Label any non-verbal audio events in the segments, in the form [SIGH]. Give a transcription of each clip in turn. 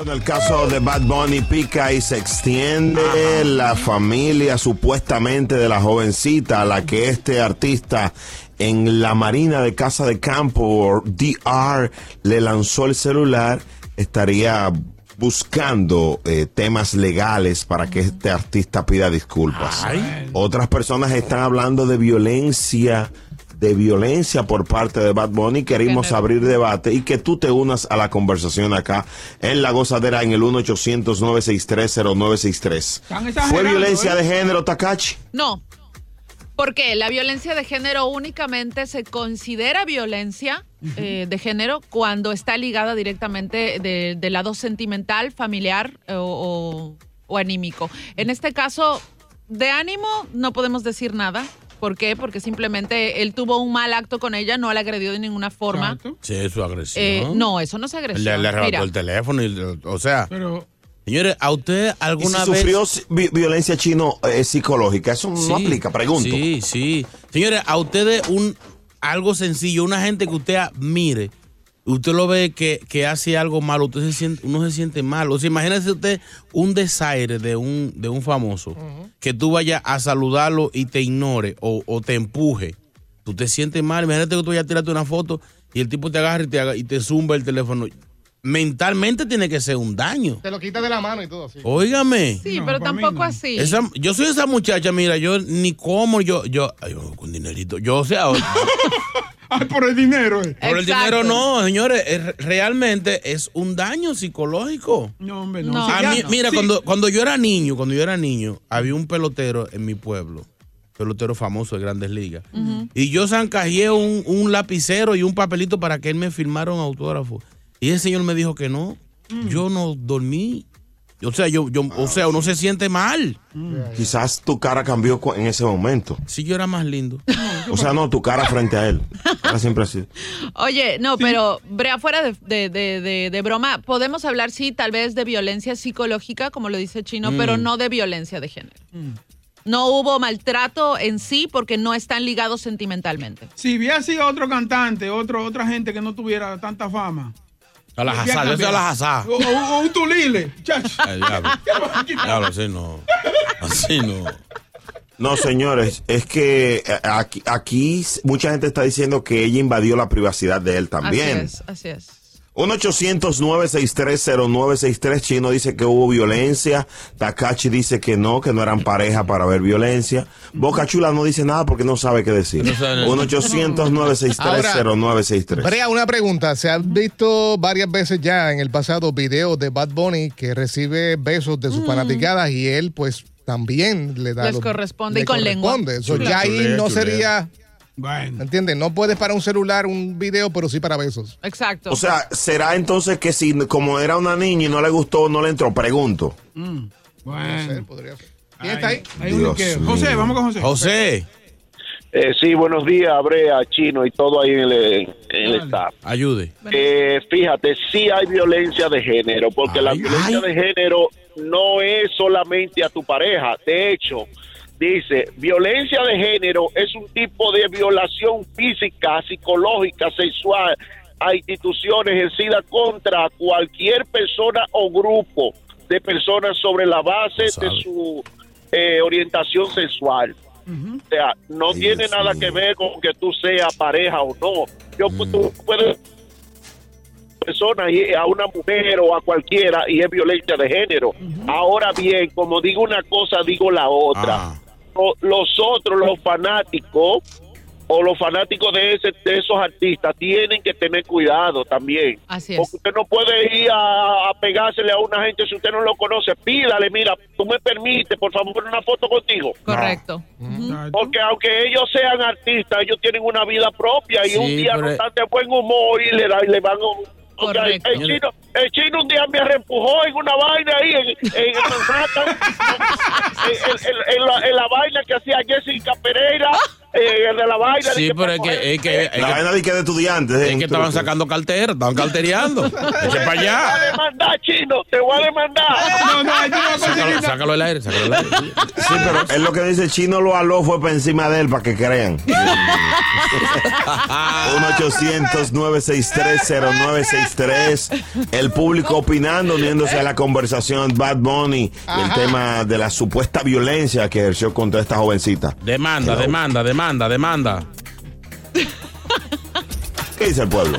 Bueno, el caso de Bad Bunny pica y se extiende. La familia supuestamente de la jovencita a la que este artista en la Marina de Casa de Campo, DR, le lanzó el celular, estaría buscando eh, temas legales para que este artista pida disculpas. Otras personas están hablando de violencia de violencia por parte de Bad Bunny. Queremos abrir debate y que tú te unas a la conversación acá en La Gozadera en el 1-800-963-0963. Están ¿Fue violencia ¿eh? de género, Takachi? No. Porque la violencia de género únicamente se considera violencia eh, de género cuando está ligada directamente de- del lado sentimental, familiar eh, o, o- o anímico. En este caso, de ánimo no podemos decir nada. ¿Por qué? Porque simplemente él tuvo un mal acto con ella, no la agredió de ninguna forma. Sí, eso es agresión. Eh, no, eso no es agresión. Le, le arrebató Mira, el teléfono. y- o sea, Pero señores, ¿a usted ¿Y si alguna vez... sufrió violencia chino eh, psicológica? Eso no aplica, pregunto. Sí, sí. Señores, a ustedes un algo sencillo, una gente que usted admire, usted lo ve que, que hace algo malo, usted se siente, uno se siente mal. O sea, imagínese usted un desaire de un, de un famoso, que tú vayas a saludarlo y te ignore o, o te empuje. Tú te sientes mal. Imagínate que tú vayas a tirarte una foto y el tipo te agarra y te, y te zumba el teléfono. Mentalmente tiene que ser un daño. Te lo quita de la mano y todo así. Óigame. sí, No, pero tampoco no. así. Esa- yo soy esa muchacha, mira, yo ni como, yo, yo, ay, con dinerito, yo, o sea, [LAUGHS] Ay, por el dinero, eh. por el dinero no, señores, es- realmente es un daño psicológico. No, hombre, no. No. Sí, A ya mí- no. mira, Sí. cuando, cuando yo era niño, cuando yo era niño, había un pelotero en mi pueblo, pelotero famoso de grandes ligas, y yo zancajeé un, un lapicero y un papelito para que él me firmara un autógrafo. Y ese señor me dijo que no, yo no dormí. O sea, yo, yo, o sea, uno se siente mal. Quizás tu cara cambió en ese momento. Si yo era más lindo. O sea, no, tu cara frente a él. Era siempre así. Oye, no, pero Brea, fuera de, de- de- de- de broma, podemos hablar, sí, tal vez de violencia psicológica, como lo dice Chino, pero no de violencia de género. No hubo maltrato en sí porque no están ligados sentimentalmente. Si hubiera sido otro cantante, otro, otra gente que no tuviera tanta fama. A la hubiera jazá, yo soy a la jazá. O, o- o un tulile. chacho. [LAUGHS] Diablo, así no. Así no. No, señores, es que eh, aquí, aquí mucha gente está diciendo que ella invadió la privacidad de él también. Así es, así es. 1-800-963-0963. Chino dice que hubo violencia. Takachi dice que no, que no eran pareja para ver violencia. Boca Chula no dice nada porque no sabe qué decir. No sabe nada. 1-800-963-0963. Brea, una pregunta. Se han visto varias veces ya en el pasado videos de Bad Bunny que recibe besos de sus fanaticadas y él pues también le da... Les los- corresponde le y con lengua. corresponde. So, Chulea, ya ahí no chulea. sería... Bueno. ¿Entiendes? No puedes para un celular un video, pero sí para besos. Exacto. O sea, ¿será entonces que si como era una niña y no le gustó, no le entró? Pregunto. Mm, ser, Bueno. podría ser. ¿Quién está ahí? Hay un. José, vamos con José. José. Eh, sí, buenos días, Brea, Chino y todo ahí en el, en el staff. Ayude. Eh, fíjate, sí hay violencia de género, porque la violencia de género no es solamente a tu pareja. De hecho, dice, violencia de género es un tipo de violación física, psicológica, sexual a instituciones ejercida contra cualquier persona o grupo de personas sobre la base de su eh, orientación sexual. O sea, no tiene nada que ver con que tú seas pareja o no. Yo tú puedes persona y a una mujer o a cualquiera y es violencia de género. Ahora bien, como digo una cosa, digo la otra. O- Los otros, los fanáticos o los fanáticos de, ese, de esos artistas tienen que tener cuidado también. Así es. Porque usted no puede ir a, a pegársele a una gente si usted no lo conoce. Pídale, mira, tú me permites, por favor, una foto contigo. Correcto. Porque aunque ellos sean artistas, ellos tienen una vida propia y Sí, un día pero- no están de buen humor y le, da- y le van a... el, chino, el chino un día me reempujó en una vaina ahí en, en Manhattan, [LAUGHS] en, en- en la, en la vaina que hacía Jessica Pereira, [LAUGHS] eh, el de la vaina. Sí, pero es que, es que, es La que- vaina de que de estudiantes. es eh, que estaban truco. sacando cartera, estaban cartereando. [LAUGHS] Eche para Te voy a allá. demandar, chino, te voy a demandar. No, no, ahí tú no Sácalo, sácalo del aire, sácalo del aire. Sí, pero es lo que dice Chino lo aló fue para encima de él para que crean. [LAUGHS] 1-800-963-0963. El público opinando, uniéndose a la conversación Bad Bunny el tema de la supuesta violencia que ejerció contra esta jovencita. Demanda, Hello. demanda, demanda, demanda. ¿Qué dice el pueblo?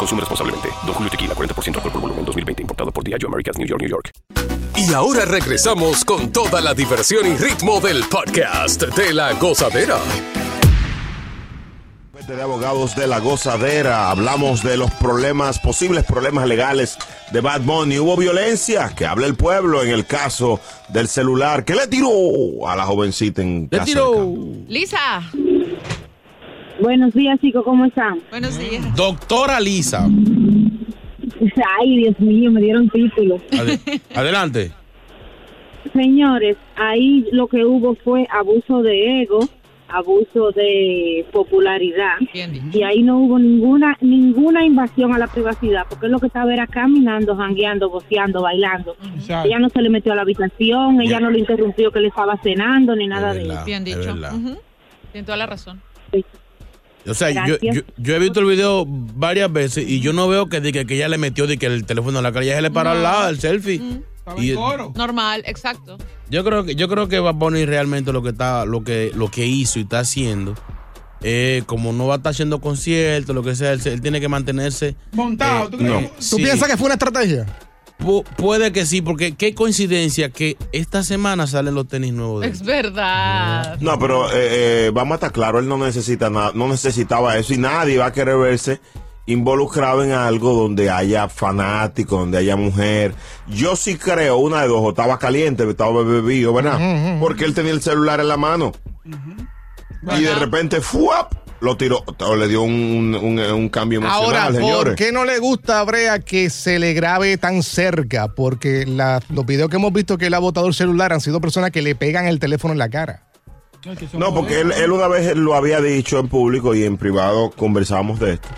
Consume responsablemente. Don Julio Tequila, 40% alcohol por volumen, 2020. Importado por Diageo Americas, New York, New York. Y ahora regresamos con toda la diversión y ritmo del podcast de la gozadera. de abogados de la gozadera. Hablamos de los problemas, posibles problemas legales de Bad Bunny. Hubo violencia, que habla el pueblo en el caso del celular que le tiró a la jovencita en Le casa tiró. de. Lisa. Buenos días, chicos, ¿cómo están? Buenos días. Doctora Lisa. [LAUGHS] Ay, Dios mío, me dieron título. ade- [LAUGHS] adelante. Señores, ahí lo que hubo fue abuso de ego, abuso de popularidad. Bien. Y ahí no hubo ninguna ninguna invasión a la privacidad, porque es lo que estaba era caminando, jangueando, goceando, bailando. Exacto. Ella no se le metió a la habitación, ella no le interrumpió que le estaba cenando ni nada Es de eso. Bien es dicho. Ujú. Tiene toda la razón. O sea, yo, yo, yo he visto el video varias veces y yo no veo que, que, que ella le metió de que el teléfono en la cara, ya se le paró al lado, el selfie. Estaba Y-. Normal, exacto. Yo creo que yo creo que Bad Bunny realmente lo que está lo que lo que hizo y está haciendo eh, como no va a estar haciendo conciertos, lo que sea, él, tiene que mantenerse Montado. ¿Tú crees no. que- ¿Tú Sí. piensas que fue una estrategia? Pu- puede que sí, porque qué coincidencia que esta semana salen los tenis nuevos de él. Es verdad. No, pero eh, eh, vamos a estar claro, él no necesita nada, no necesitaba eso y nadie va a querer verse involucrado en algo donde haya fanáticos, donde haya mujer. Yo sí creo, una de dos, o estaba caliente, estaba bebido, ¿verdad? Porque él tenía el celular en la mano. Y de repente, ¡fuap! Lo tiró, o le dio un, un- un cambio emocional, Ahora, ¿por señores. qué no le gusta a Brea que se le grabe tan cerca? Porque la- los videos que hemos visto que él ha botado el celular han sido personas que le pegan el teléfono en la cara. No, porque él, una vez lo había dicho en público y en privado conversábamos de esto.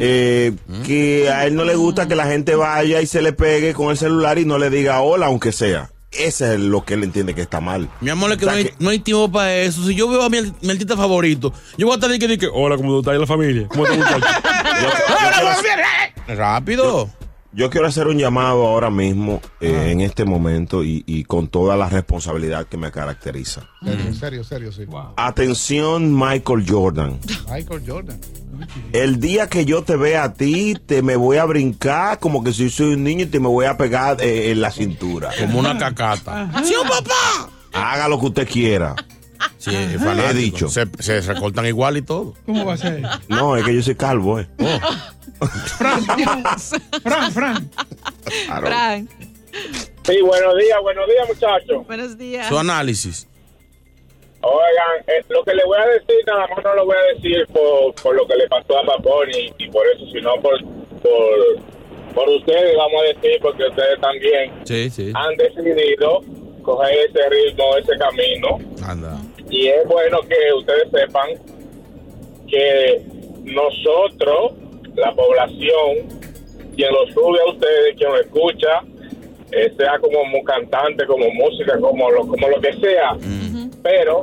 eh, que a él no le gusta que la gente vaya y se le pegue con el celular y no le diga hola, aunque sea. Ese es lo que él entiende que está mal. Mi amor, es que, O sea no, hay, no hay tiempo para eso. Si yo veo a mi, mi artista favorito, yo voy a estar que, que, hola, ¿cómo está ahí la familia? ¿Cómo está muchacho? [LAUGHS] Rápido. Yo quiero hacer un llamado ahora mismo, eh, en este momento, y, y con toda la responsabilidad que me caracteriza. En serio, serio, sí. Atención, Michael Jordan. Michael Jordan. El día que yo te vea a ti, te me voy a brincar como que si soy un niño y te me voy a pegar eh, en la cintura. Como una cacata. ¡Sí, papá! Haga lo que usted quiera. Sí. He dicho. Se, se recortan igual y todo. ¿Cómo va a ser? No, es que yo soy calvo, eh. [LAUGHS] Fran, Fran, Fran. Frank. Sí, buenos días, buenos días, muchachos. Buenos días. Su análisis. Oigan, eh, lo que le voy a decir, nada más no lo voy a decir por, por lo que le pasó a Papón y, y por eso, sino por, por, por ustedes, vamos a decir, porque ustedes también Sí, sí. han decidido coger ese ritmo, ese camino. Anda. Y es bueno que ustedes sepan que nosotros, la población, quien lo sube a ustedes, quien lo escucha, eh, sea como cantante, como música, como lo, como lo que sea, pero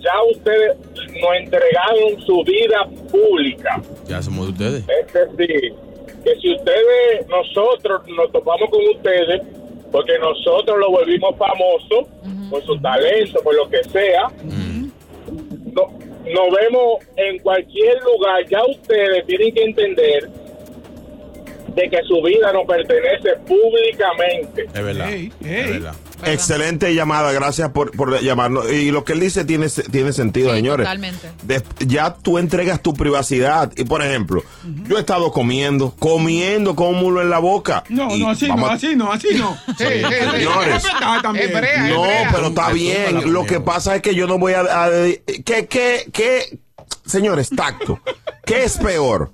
ya ustedes nos entregaron su vida pública. Ya somos de ustedes. Es decir, que si ustedes, nosotros nos topamos con ustedes, porque nosotros lo volvimos famoso por su talento, por lo que sea, no- nos vemos en cualquier lugar. Ya ustedes tienen que entender de que su vida nos pertenece públicamente. Es verdad. Es verdad. Excelente llamada, gracias por, por llamarnos. Y lo que él dice tiene, tiene sentido, Sí, señores. totalmente. Ya tú entregas tu privacidad. Y por ejemplo, yo he estado comiendo, comiendo con un mulo en la boca. No, Y no, así no, a- así no, así no. [LAUGHS] Sí, señores. No, pero está bien. Lo que pasa es que yo no voy a. a ¿Qué, qué, qué? Señores, tacto. ¿Qué es peor?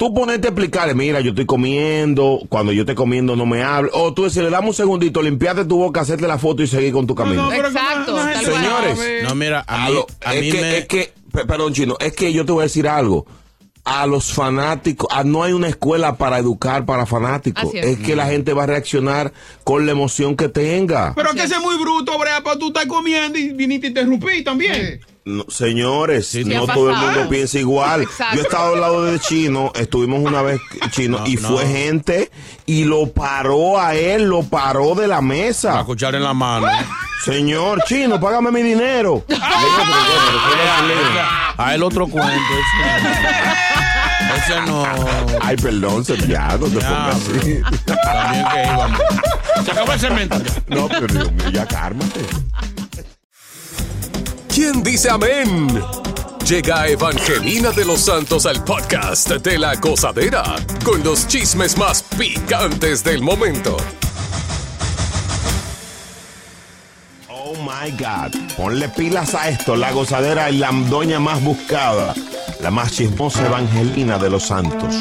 Tú ponerte a explicarle, mira, yo estoy comiendo, cuando yo esté comiendo no me hable. O tú decirle, dame un segundito, limpiarte tu boca, hacerte la foto y seguir con tu camino. Exacto. tal cual. Señores, No, mira, a a mí, lo- a es, mí que, me... es que, pe- perdón, chino, es que yo te voy a decir algo. A los fanáticos, a- no hay una escuela para educar para fanáticos. Así Es. es. que la gente va a reaccionar con la emoción que tenga. Pero que ese es muy bruto, Brea, para tú estar comiendo y viniste a interrumpir también. No, señores, Sí, no todo el mundo piensa igual. Exacto. Yo he estado al lado de chino, estuvimos una vez [LAUGHS] chino No, y no. fue gente y lo paró a él, lo paró de la A mesa. escuchar en la mano. [LAUGHS] Señor chino, págame mi dinero. [LAUGHS] A el otro cuento. Ese, no. Ay, perdón, no te pongas así. También que íbamos. Se acabó el cemento. No, pero Dios mío, ya cármate. ¿Quién dice amén? Llega Evangelina de los Santos al podcast de la gozadera con los chismes más picantes del momento. Oh my God. Ponle pilas a esto. La gozadera es la doña más buscada. La más chismosa Evangelina de los Santos.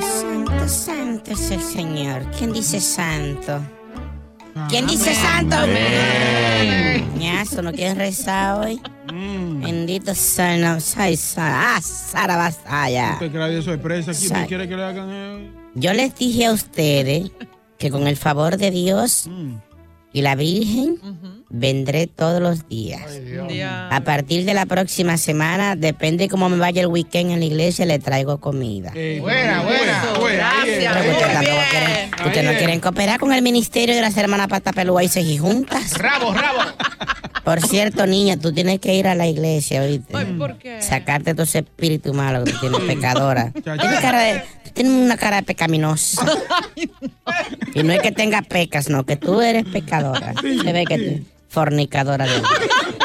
Santo, santo es el Señor. ¿Quién dice santo? ¿Quién dice santo? Ñazo, ¿no quieren rezar hoy? Bendito sea el nombre. Ay, Ah, Sara Basaya. Usted crea de sorpresa aquí, ¿usted quiere que le hagan? Yo les dije a ustedes que con el favor de Dios y la Virgen vendré todos los días. A partir de la próxima semana, depende cómo me vaya el weekend en la iglesia, le traigo comida. Eh, Buena, buena. Eso, gracias. Pero ustedes tampoco bien. quieren, ustedes no quieren cooperar con el ministerio de las hermanas Pata Pelúa y Ceji juntas. Rabo, rabo. Por cierto, niña, tú tienes que ir a la iglesia, ¿oíste? ¿por qué? Sacarte todo ese espíritu malo que tú tienes, pecadora. Tienes, cara de- tú tienes una cara de pecaminosa. [LAUGHS] Y no es que tengas pecas, no, que tú eres pecadora. Se ve que tú fornicadora de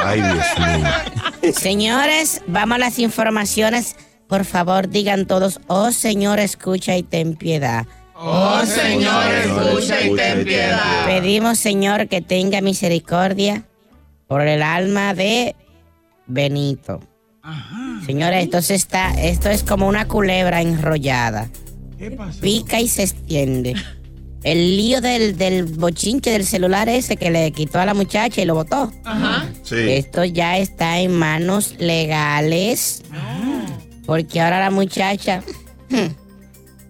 Ay, Dios mío. Señores, vamos a las informaciones. Por favor, digan todos, oh Señor, escucha y ten piedad. Oh, Señor, escucha y ten piedad. Pedimos, Señor, que tenga misericordia por el alma de Benito. Señores, esto, se está, esto es como una culebra enrollada. ¿Qué pasó? Pica y se extiende. El lío del, del bochinche del celular ese que le quitó a la muchacha y lo botó. Ajá. Sí. Esto ya está en manos legales. Porque ahora la muchacha hmm,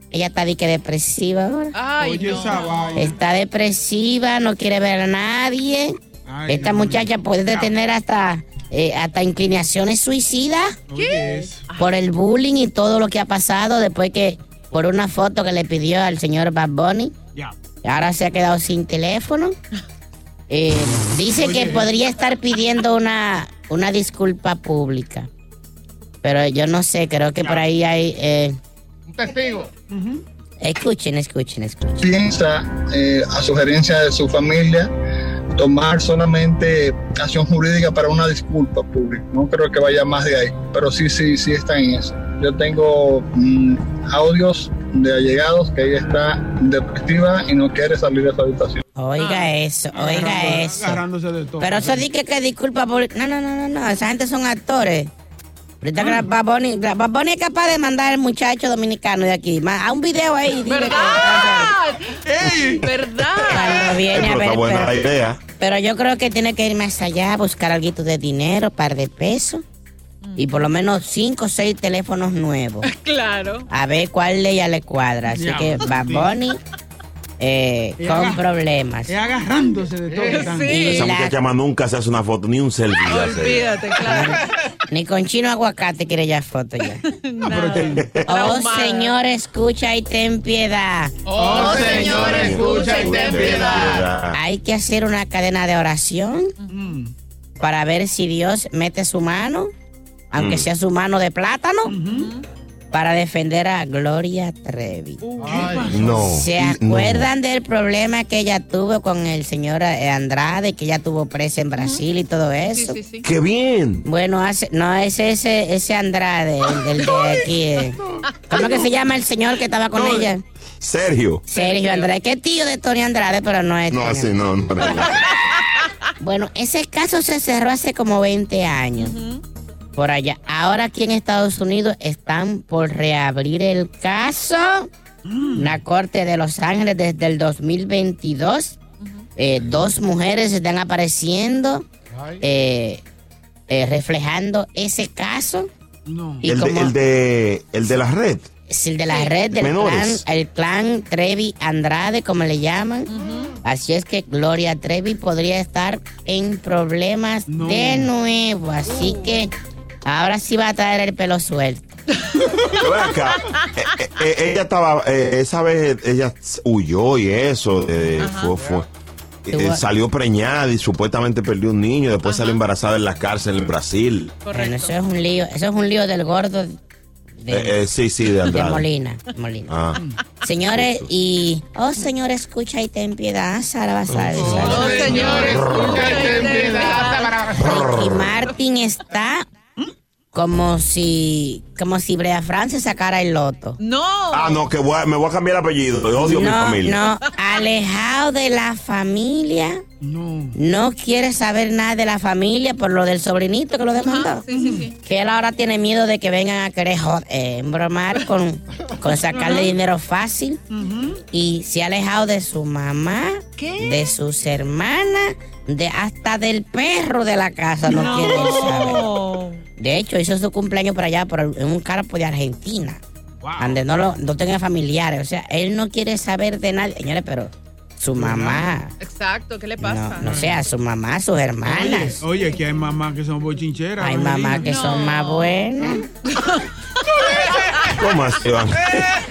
ella está de que depresiva ahora. Ay, Oye, no. esa vaina. Está depresiva, no quiere ver a nadie. Ay, Esta no, muchacha puede tener hasta, eh, hasta inclinaciones suicidas es- por el bullying y todo lo que ha pasado después que por una foto que le pidió al señor Bad Bunny. Ya. Ahora se ha quedado sin teléfono. Eh, dice que podría estar pidiendo una, una disculpa pública. Pero yo no sé, creo que por ahí hay... eh, Un testigo. escuchen, escuchen, escuchen. piensa, eh, a sugerencia de su familia, tomar solamente acción jurídica para una disculpa pública. No creo que vaya más de ahí, pero sí, sí, sí está en eso. Yo tengo mm, audios de allegados que ella está depresiva y no quiere salir de esa habitación. Oiga eso, oiga eso. Agarrándose de todo. Pero eso di que, que disculpa por... No, no, no, no, no. Esa gente son actores. Ahorita Bunny, Bad Bunny es capaz de mandar al muchacho dominicano de aquí. ma- A un video ahí. y dile que- ¿Verdad? ¿Verdad? Cuando viene a Pero ver, está buena pero, la idea. pero yo creo que tiene que ir más allá, buscar algo de dinero, par de pesos. Y por lo menos cinco o seis teléfonos nuevos. [LAUGHS] Claro. A ver cuál de ella le cuadra. Así Ya, que Bad. Bunny eh, Y con haga- problemas. Es agarrándose de todo. están. Sí. Esa la- muchacha más nunca se hace una foto, ni un selfie. Olvídate, claro. [LAUGHS] Ni con chino aguacate quiere ya foto ya. [LAUGHS] Pero te- Oh. Señor, escucha y ten piedad. Oh, Señor, escucha y ten piedad. Hay que hacer una cadena de oración Mm. para ver si Dios mete su mano, aunque sea su mano de plátano, para defender a Gloria Trevi. No. ¿Se no. acuerdan del problema que ella tuvo con el señor eh, Andrade, que ella tuvo presa en Brasil y todo Sí, eso? sí, sí. ¡Qué bien! Bueno, hace, no, es ese, ese Andrade, el, del de [LAUGHS] aquí. eh. ¿Cómo que se llama el señor que estaba con ella? Sergio. Sergio Andrade, que es tío de Tony Andrade, pero no es. No, Tony así no. no, no. Bueno, ese caso se cerró hace como 20 años. Por allá. Ahora aquí en Estados Unidos están por reabrir el caso. Una corte de Los Ángeles desde el 2022. Eh, dos mujeres están apareciendo, eh, eh, reflejando ese caso. No. Y El de, como el, de, el de la red. es el de la red del clan, Menores. el clan Trevi Andrade, como le llaman. Así es que Gloria Trevi podría estar en problemas No. de nuevo. Así que ahora sí va a traer el pelo suelto. Acá, eh, eh, ella estaba, eh, esa vez ella huyó y eso, eh, fue, fue- eh, salió preñada y supuestamente perdió un niño, después salió embarazada en la cárcel en Brasil. Bueno, eso es un lío, eso es un lío del gordo de, Eh, eh, sí, sí, de de. Molina. Molina. Ah. Señores, y. Oh, señor, escucha y ten piedad, Sara Basal. Oh, señor, escucha y ten piedad. Ricky Martin está como si. como si Brea France sacara el loto. No. Ah, no, que voy a- me voy a cambiar el apellido, odio mi No, familia. no, alejado de la familia. No. No quiere saber nada de la familia por lo del sobrinito que lo demandó. Ajá, sí, sí, sí. Que él ahora tiene miedo de que vengan a querer joder, eh, embromar con, con sacarle dinero fácil. Y se ha alejado de su mamá, ¿Qué? de sus hermanas, de hasta del perro de la casa. No, quiere él saber. No. De hecho, hizo su cumpleaños por allá, por en un campo de Argentina. Donde no, lo, no tenga familiares. O sea, él no quiere saber de nadie. Señores, pero su mamá. Exacto, ¿qué le No, pasa? no sea su mamá, sus hermanas. Oye, que hay mamás que son bochincheras. Hay no mamás que son más buenas. ¿Cómo así, Iván?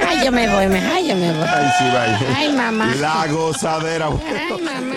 Ay, yo me voy, me, ay, yo me voy. Ay, sí, vaya. Ay, mamá. La gozadera. Ay, mamá.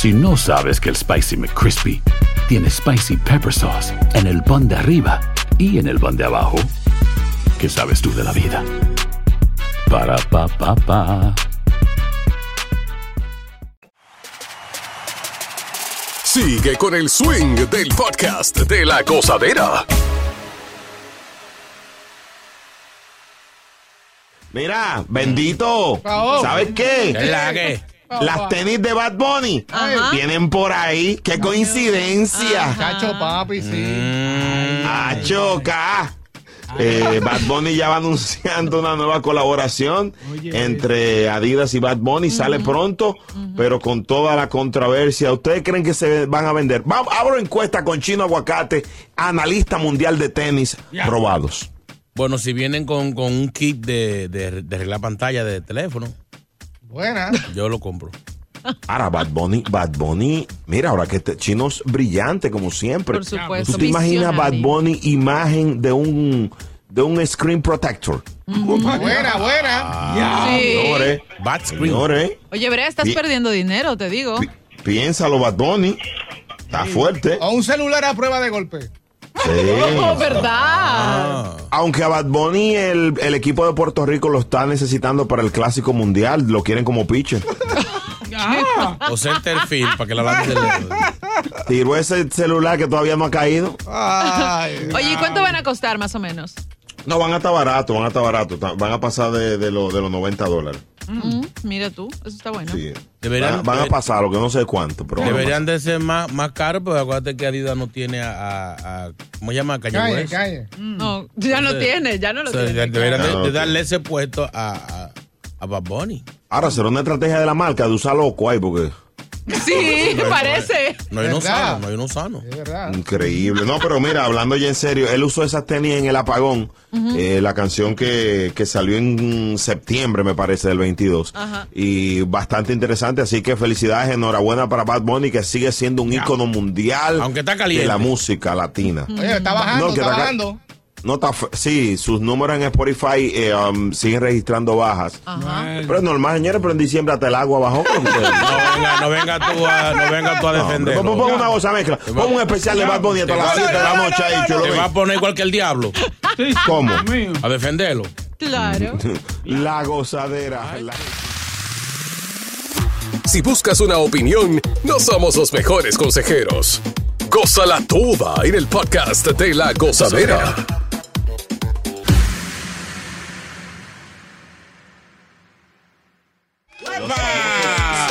Si no sabes que el Spicy McCrispy tiene Spicy Pepper Sauce en el pan de arriba y en el pan de abajo, ¿qué sabes tú de la vida? Para, pa, pa, pa. Sigue con el swing del podcast de la gozadera. Mira, bendito. ¿Sabes qué? ¿Qué es la Las tenis de Bad Bunny Ajá. vienen por ahí. ¡Qué coincidencia! Chacho, papi, sí. ¡Ah, choca! Eh, Bad Bunny ya va anunciando una nueva colaboración entre Adidas y Bad Bunny. Sale pronto, pero con toda la controversia. ¿Ustedes creen que se van a vender? Vamos, abro encuesta con Chino Aguacate, analista mundial de tenis probados. Bueno, si vienen con, con un kit de, de, de arreglar pantalla de teléfono, Buena. yo lo compro. Ahora, Bad Bunny, Bad Bunny, mira, ahora que este chino es brillante como siempre. Por supuesto, ¿Tú te imaginas Bad. Bunny imagen de un de un screen protector? Buena, buena. Sí. Señores, Bad screen. señores, Oye, Brea, estás Pi- perdiendo dinero, te digo. piénsalo, Bad Bunny. Está fuerte. O un celular a prueba de golpe. Sí. [LAUGHS] Oh, ¿verdad? Aunque a Bad Bunny el, el equipo de Puerto Rico lo está necesitando para el clásico mundial, lo quieren como pitcher. O centerfield, para que la dedo. Tiró ese celular que todavía no ha caído. Oye, ¿y cuánto van a costar más o menos? No, van a estar baratos, van a estar baratos. ta- Van a pasar de, de, lo- de los 90 dólares. Mm, mira tú, eso está bueno. Sí. Deberían- van, van a pasar, lo que no sé cuánto. Pero Deberían de ser más, más caros, pero acuérdate que Adidas no tiene a, a- a- ¿cómo se llama? Calle, calle. No, ya no tiene, ya no lo O sea, tiene. deberían de darle ese puesto a, a, a Bad Bunny. Ahora será una estrategia de la marca de usar loco ahí, porque Sí, parece. No hay uno sano, no hay uno sano. Es verdad. increíble. No, pero mira, hablando ya en serio, él usó esas tenis en el apagón, eh, la canción que, que salió en septiembre, me parece, del 22. Ajá. Y bastante interesante, así que felicidades, enhorabuena para Bad Bunny, que sigue siendo un ícono mundial Aunque está de caliente. la música latina. Oye, está bajando, No, que está bajando. No está, sí, sus números en Spotify eh, um, siguen registrando bajas. Pero es normal, señores, pero en diciembre hasta el agua bajó. [LAUGHS] No venga, no venga tú a, no venga tú a defenderlo. Pon pon una cosa mezcla. Pon un especial de Bad Bunny hasta las 7 de la noche ahí, chulo. Te va a poner igual que el diablo. [LAUGHS] ¿Cómo? A defenderlo. Claro. [LAUGHS] La gozadera. la- Si buscas una opinión, no somos los mejores consejeros. Gózala toda en el podcast de La Gozadera.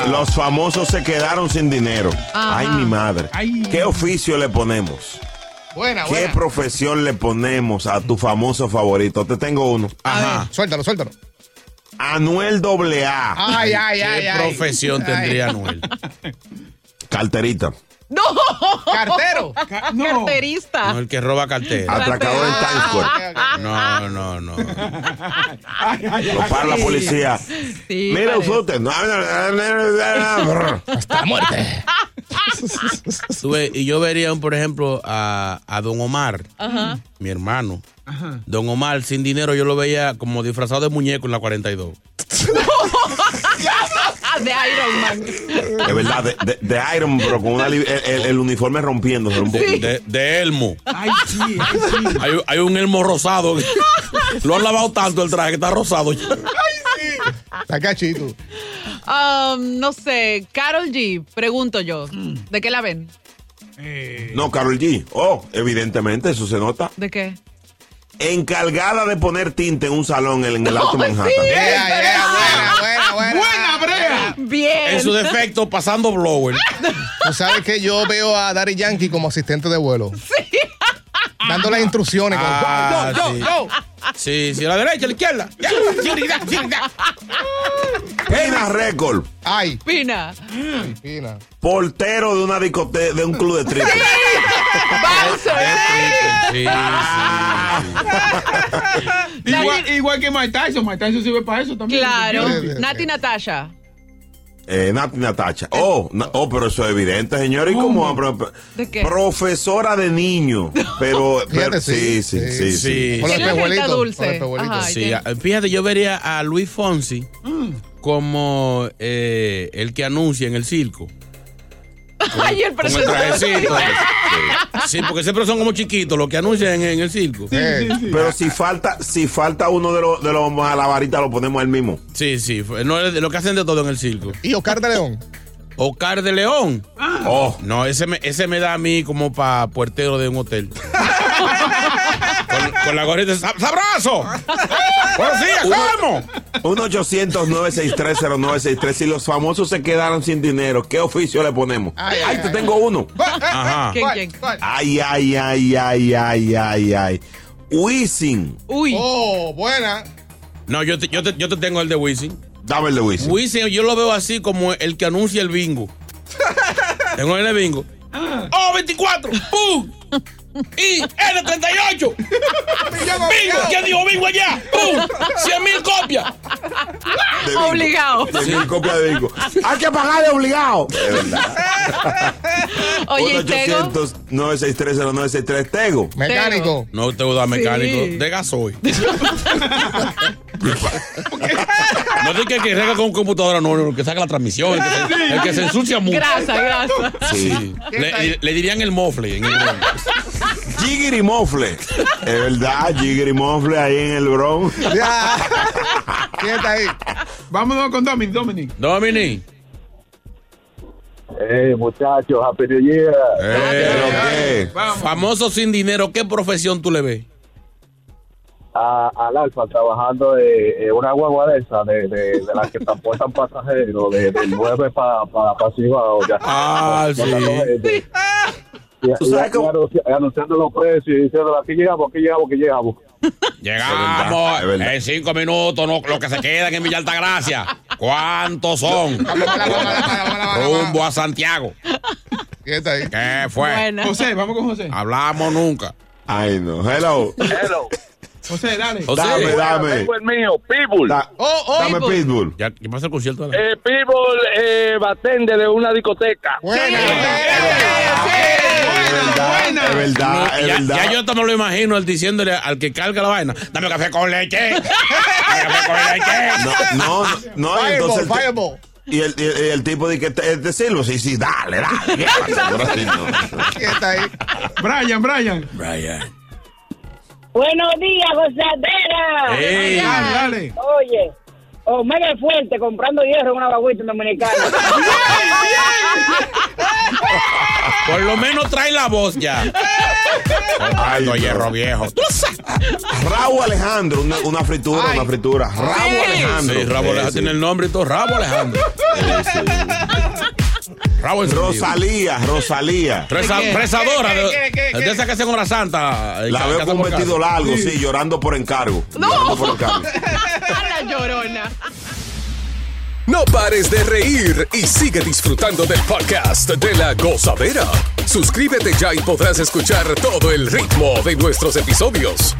Los famosos se quedaron sin dinero. Ajá. Ay, mi madre. Ay. ¿Qué oficio le ponemos? Buena, ¿Qué buena. profesión le ponemos a tu famoso favorito? Te tengo uno. Ajá. Suéltalo, suéltalo. Anuel AA. Ay, ay, ay, ¿Qué ay. profesión Ay. tendría Anuel? Carterita. No. Cartero. No. Carterista. No, el que roba cartera. Atracador en Times Square. No, no, no. Ay, Lo para la policía. Sí, Mira usted. Hasta muerte. Y yo vería, por ejemplo, a, a Don Omar, Ajá. mi hermano. Don Omar, sin dinero, yo lo veía como disfrazado de muñeco en la 42. [LAUGHS] [LAUGHS] De Iron Man. Es verdad, de, de- de Iron, pero con una el, el- el uniforme rompiéndose un poquito. De, de Elmo. Ay, sí, ay, sí. Hay, hay un Elmo rosado. [LAUGHS] Lo han lavado tanto el traje que está rosado. Está cachito. Um, no sé, Carol G, pregunto yo. ¿De qué la ven? Eh, No, Carol G. Oh, evidentemente, eso se nota. ¿De qué? Encargada de poner tinte en un salón en, en el [LAUGHS] Alto Manhattan. sí. Yeah, yeah, buena, buena, buena. Buena, Bien. En su defecto, pasando blower. [LAUGHS] Tú sabes que yo veo a Daddy Yankee como asistente de vuelo. Sí. Dando las instrucciones. Ah, go, go, sí. go. Sí, sí, a la derecha, a la izquierda. Ya, seguridad, seguridad. Pina Ay, Pina. portero de una discoteca, de un club de triple. [LAUGHS] Bouncer. Sí, [LAUGHS] Igual, igual que Mike Tyson. Mike Tyson sirve para eso también. Claro. Sí, sí, sí. Nati Natasha. Eh, Nati Natacha. Oh, na- oh, pero eso es evidente, señor. ¿Y cómo? Pro- ¿De qué? Profesora de niño. [LAUGHS] Pero, pero- Fíjate, sí, sí, sí, sí, sí. sí. Sí. Con los ¿Quién es el pejuelitos, dulce? pejuelitos. Ajá. sí. ah, Fíjate, yo vería a Luis Fonsi como eh, el que anuncia en el circo. [LAUGHS] Ay, el Con el presentador. trajecito. Sí, porque siempre son como chiquitos los que anuncian en, en el circo. Pero si falta, si falta uno de los de los malavaritas, lo ponemos él mismo. Sí, sí. No, es de lo que hacen de todo en el circo. Y Oscar de León. Oscar de León. Oh, No, ese me, ese me da a mí como para puertero de un hotel. [LAUGHS] con, la gorrita. ¡Sab- ¡Sabroso! Buenos días, ¿cómo? 1-800-963-0963. Si los famosos se quedaran sin dinero, ¿qué oficio le ponemos? Ay, Ay, ay, te ay. tengo uno. Ajá. ¿Quién, quién? Ay, ay, ay, ay, ay, ay, ay. Wisin. Uy. Oh, buena. No, yo te, yo, te, yo te tengo el de Wisin. Dame el de Wisin. Wisin, yo lo veo así como el que anuncia el bingo. [LAUGHS] tengo el de bingo. ¡Oh, 24! ¡Pum! [LAUGHS] ¡Y N38! ¡Bingo! ¿Quién dijo bingo allá? ¡Pum! ¡100 mil copias! De bingo. Obligado. De mil copias de bingo. Hay que pagar de obligado. Es verdad. [LAUGHS] Oye, ¿y Tego? 1-800-963-0963. Tego. Mecánico. No te voy a dar mecánico. Sí. De gasoil. [LAUGHS] no digas que, que rega con computadora, no, no, que saca la transmisión, el que se, el que se ensucia mucho. Grasa, grasa. Sí. Le, le dirían el mofle en el Jiggity Mofle. Es verdad, Jiggity Mofle ahí en el Bronx. Ya. ¿Quién está ahí? Vámonos con Dominic. Dominic. Dominic. Eh, muchachos, Happy New Year. Eh, Vamos. famoso sin dinero, ¿qué profesión tú le ves? A- al Alfa trabajando de eh, una guagua de esa, de, de, de las que transportan pasajeros, de, del 9 para pa, pa Cibao, ya. Ah, sí. Y, ¿Tú y- sabes y cómo- anunci- anunciando los precios y diciendo aquí llegamos, aquí llegamos, aquí llegamos. Llegamos Es verdad. en cinco minutos, no, lo que se quedan en Villa Altagracia. ¿Cuántos son? Rumbo a Santiago. ¿Quién está ahí? ¿Qué fue? Buena. José, vamos con José. Hablamos nunca. Ay, no. Hello. Hello. José, dale. José, Dame, dame. Tengo el mío, Pitbull. Da- Oh, oh. Dame Pitbull. ¿Ya, ¿Qué pasa el concierto? de la- Eh, Pitbull eh, batende de una discoteca. Buena. Es verdad, es verdad, es ya, verdad. ya yo hasta me lo imagino él diciéndole al que carga la vaina, dame café con leche. [LAUGHS] Dame café con leche. No, no, no, y Fireball, entonces el, ti- fireball. y el, y el tipo dice que te, te sirvo. Sí, sí, dale, dale. [LAUGHS] No. ¿Quién [LAUGHS] está ahí? Brian, Brian. Brian. Buenos días, gozadera. Ey. Dale, dale. Oye, Omega Fuerte comprando hierro en una baguita dominicana. [LAUGHS] Por lo menos trae la voz ya. Comprando Ay, hierro no. viejo. Raúl Alejandro, una, una fritura, una fritura. Raúl Alejandro. Sí, Rabo Alejandro Sí, tiene el nombre y todo. Rabo Alejandro. Encendido. Rosalía, Rosalía. Reza- ¿Qué? rezadora. ¿Qué, qué, qué, qué, de esa que hacen hora santa. eh, La veo con un vestido largo, sí, llorando por encargo. Llorando por encargo. A [LAUGHS] la llorona. No pares de reír y sigue disfrutando del podcast de la gozadera. Suscríbete ya y podrás escuchar todo el ritmo de nuestros episodios.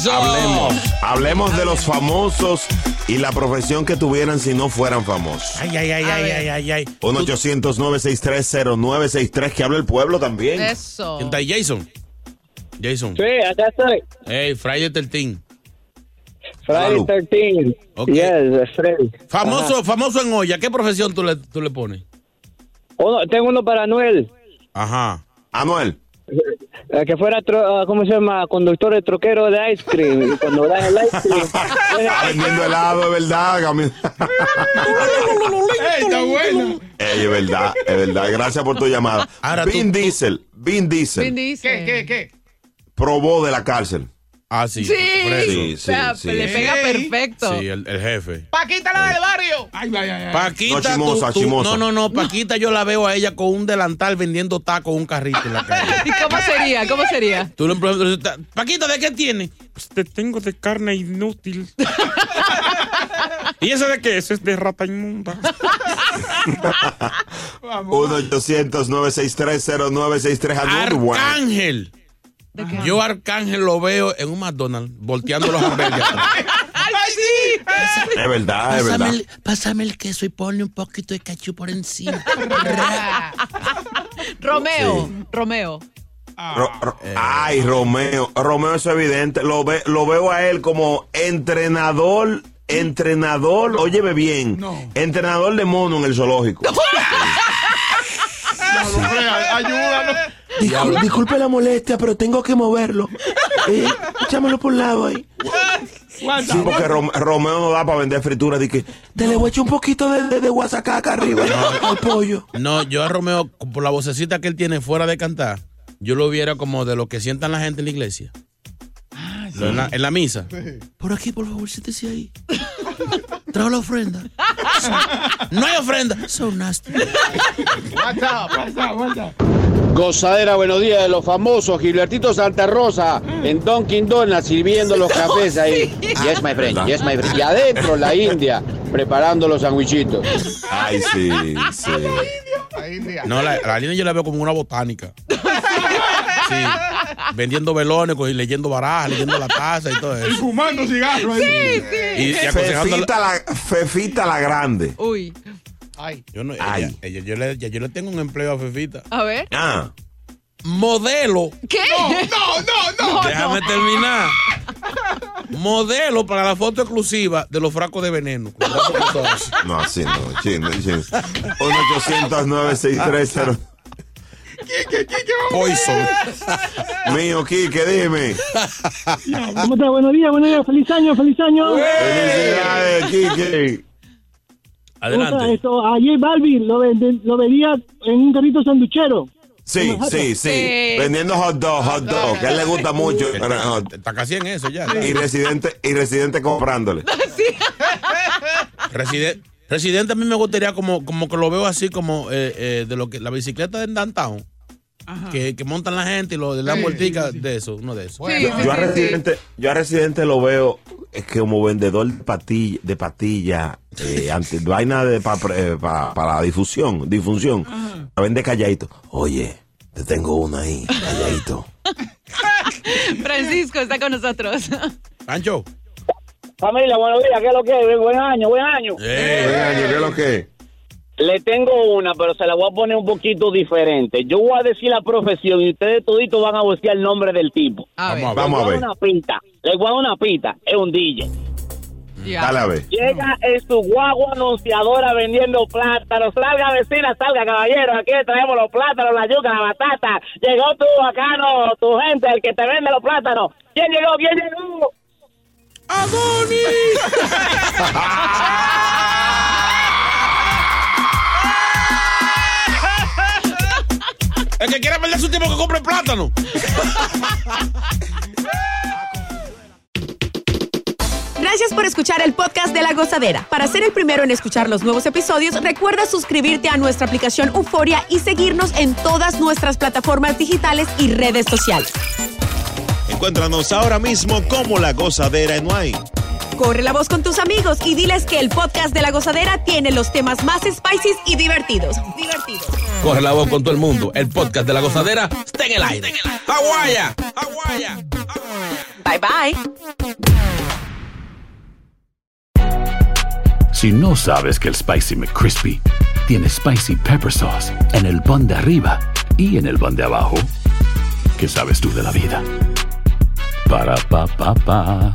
Eso. Hablemos, hablemos de los famosos y la profesión que tuvieran si no fueran famosos. Ay, ay, ay, ay, ay, ay, ay. 1-800-963-0963, que habla el pueblo también. Eso. ¿Quién está ahí, Jason? Jason. Sí, acá estoy. Hey, Friday 13. Friday Salud. 13. Ok. Yes, Freddy. Famoso, famoso en olla. ¿Qué profesión tú le, tú le pones? Uno- tengo uno para Noel. Ajá. Anuel. Que fuera, tro- ah, ¿cómo se llama? Conductor de troquero de ice cream. Y cuando dan el ice cream. [LAUGHS] Está vendiendo helado, es verdad. Ey, está bueno. Ey, es verdad, es verdad. Gracias por tu llamada. Ahora Vin tú- tú- Diesel, Vin Diesel, Vin Diesel. ¿Qué, qué, qué? probó de la cárcel. Ah, sí. Sí. O sea, sí, le pega Sí. perfecto. Sí, el, el jefe. Paquita la del barrio. Ay, ay, ay. Paquita, No, chimosa, tú- tú- chimosa. no, no, no, Paquita yo la veo a ella con un delantal vendiendo tacos un carrito en la calle. [LAUGHS] ¿Y cómo sería? ¿Cómo sería? Tú le preguntas, Paquita, ¿de qué tiene? Pues te tengo de carne inútil. [LAUGHS] ¿Y ese de qué? Ese es de rata inmunda. Vamos. 1-800-963-0963. Anuel, bueno. Arcángel. Yo Arcángel lo veo en un McDonald's volteando los [LAUGHS] hamburguesas. ¡Ay, sí! Es verdad, es verdad. pásame el queso y ponle un poquito de cachu por encima. [LAUGHS] Romeo, Sí. Romeo. Ro- ro- ay, Romeo. Romeo es evidente. Lo, ve, lo veo a él como entrenador. Entrenador, óyeme bien. No. Entrenador de mono en el zoológico. [LAUGHS] Ayúdanos. Discul- disculpe la molestia, pero tengo que moverlo. Eh, échamelo por un lado ahí. Sí, porque Rom- Romeo no da para vender fritura. De que te le voy a echar un poquito de, de, de guasacaca arriba al pollo. No, yo a Romeo, por la vocecita que él tiene fuera de cantar, yo lo viera como de lo que sientan la gente en la iglesia. En, la, en la misa. Por aquí, por favor, siéntese ahí. Trajo la ofrenda. [LAUGHS] No hay ofrenda. So nasty. Gozadera, buenos días de los famosos Gilbertito Santa Rosa en Dunkin' Donuts sirviendo los [LAUGHS] cafés ahí. Yes, my friend, yes, my friend. Y adentro la India preparando los sandwichitos. Ay, sí, sí. No, la, la línea yo la veo como una botánica. Sí, vendiendo velones y leyendo barajas, leyendo la taza y todo Y eso. fumando cigarros. ahí. Y, y aconsejando Fefita la, Fefita la grande. Uy. Yo, no, ella- ella- yo, le, ya yo le tengo un empleo a Fefita. A ver. Ah. Modelo. ¿Qué? No, no, no. Déjame terminar. Modelo para la foto exclusiva de los frascos de veneno. [LAUGHS] No, así no. Chino, chino. 1 800 963 Poison. Mío, Quique, dime. ¿Cómo está? Buenos días, buenos días. Feliz año, feliz año. Felicidades, Quique. ¿Cómo está esto? Ayer Balvin lo, vende- lo vendía en un carrito sanduchero. Sí, sí, sí. Vendiendo hot dog, hot dog, que a él le gusta mucho. Está casi en eso ya. Y residente, y residente comprándole. [LAUGHS] Residente, residente a mí me gustaría como, como que lo veo así como eh, eh, de lo que la bicicleta de downtown. Que, que montan la gente y lo de la Sí, vueltica de eso, uno de esos. yo, yo a residente, yo a residente lo veo es que como vendedor de patilla, de patilla, eh, [LAUGHS] ante, vaina de para la difusión, difusión. La vende calladito. Oye, te tengo una ahí, calladito. [LAUGHS] Francisco está con nosotros. [LAUGHS] Pancho. Familia, buenos días, ¿qué es lo que? Buen año, buen año. Buen año, ¿qué es lo que? Le tengo una, pero se la voy a poner un poquito diferente. Yo voy a decir la profesión y ustedes toditos van a buscar el nombre del tipo. A ver. Les Vamos a ver. dar Una pista. Les voy a dar una pista. Es un DJ. Dale a ver. Llega en su guagua anunciadora vendiendo plátanos. Salga vecina, salga caballero. Aquí traemos los plátanos, la yuca, la batata. Llegó tu bacano, tu gente, el que te vende los plátanos. ¿Quién llegó? ¿Quién llegó? [LAUGHS] El que quiera perder su tiempo que compre plátano. Gracias por escuchar el podcast de La Gozadera. Para ser el primero en escuchar los nuevos episodios, recuerda suscribirte a nuestra aplicación Euforia y seguirnos en todas nuestras plataformas digitales y redes sociales. Encuéntranos ahora mismo como La Gozadera en Wine. Corre la voz con tus amigos y diles que el podcast de La Gozadera tiene los temas más spicy y divertidos. Divertidos. Corre la voz con todo el mundo. El podcast de la gozadera está en el aire. ¡Aguaya! Bye bye. Si no sabes que el Spicy McCrispy tiene Spicy Pepper Sauce en el pan de arriba y en el pan de abajo, ¿qué sabes tú de la vida? Para, pa, pa, pa.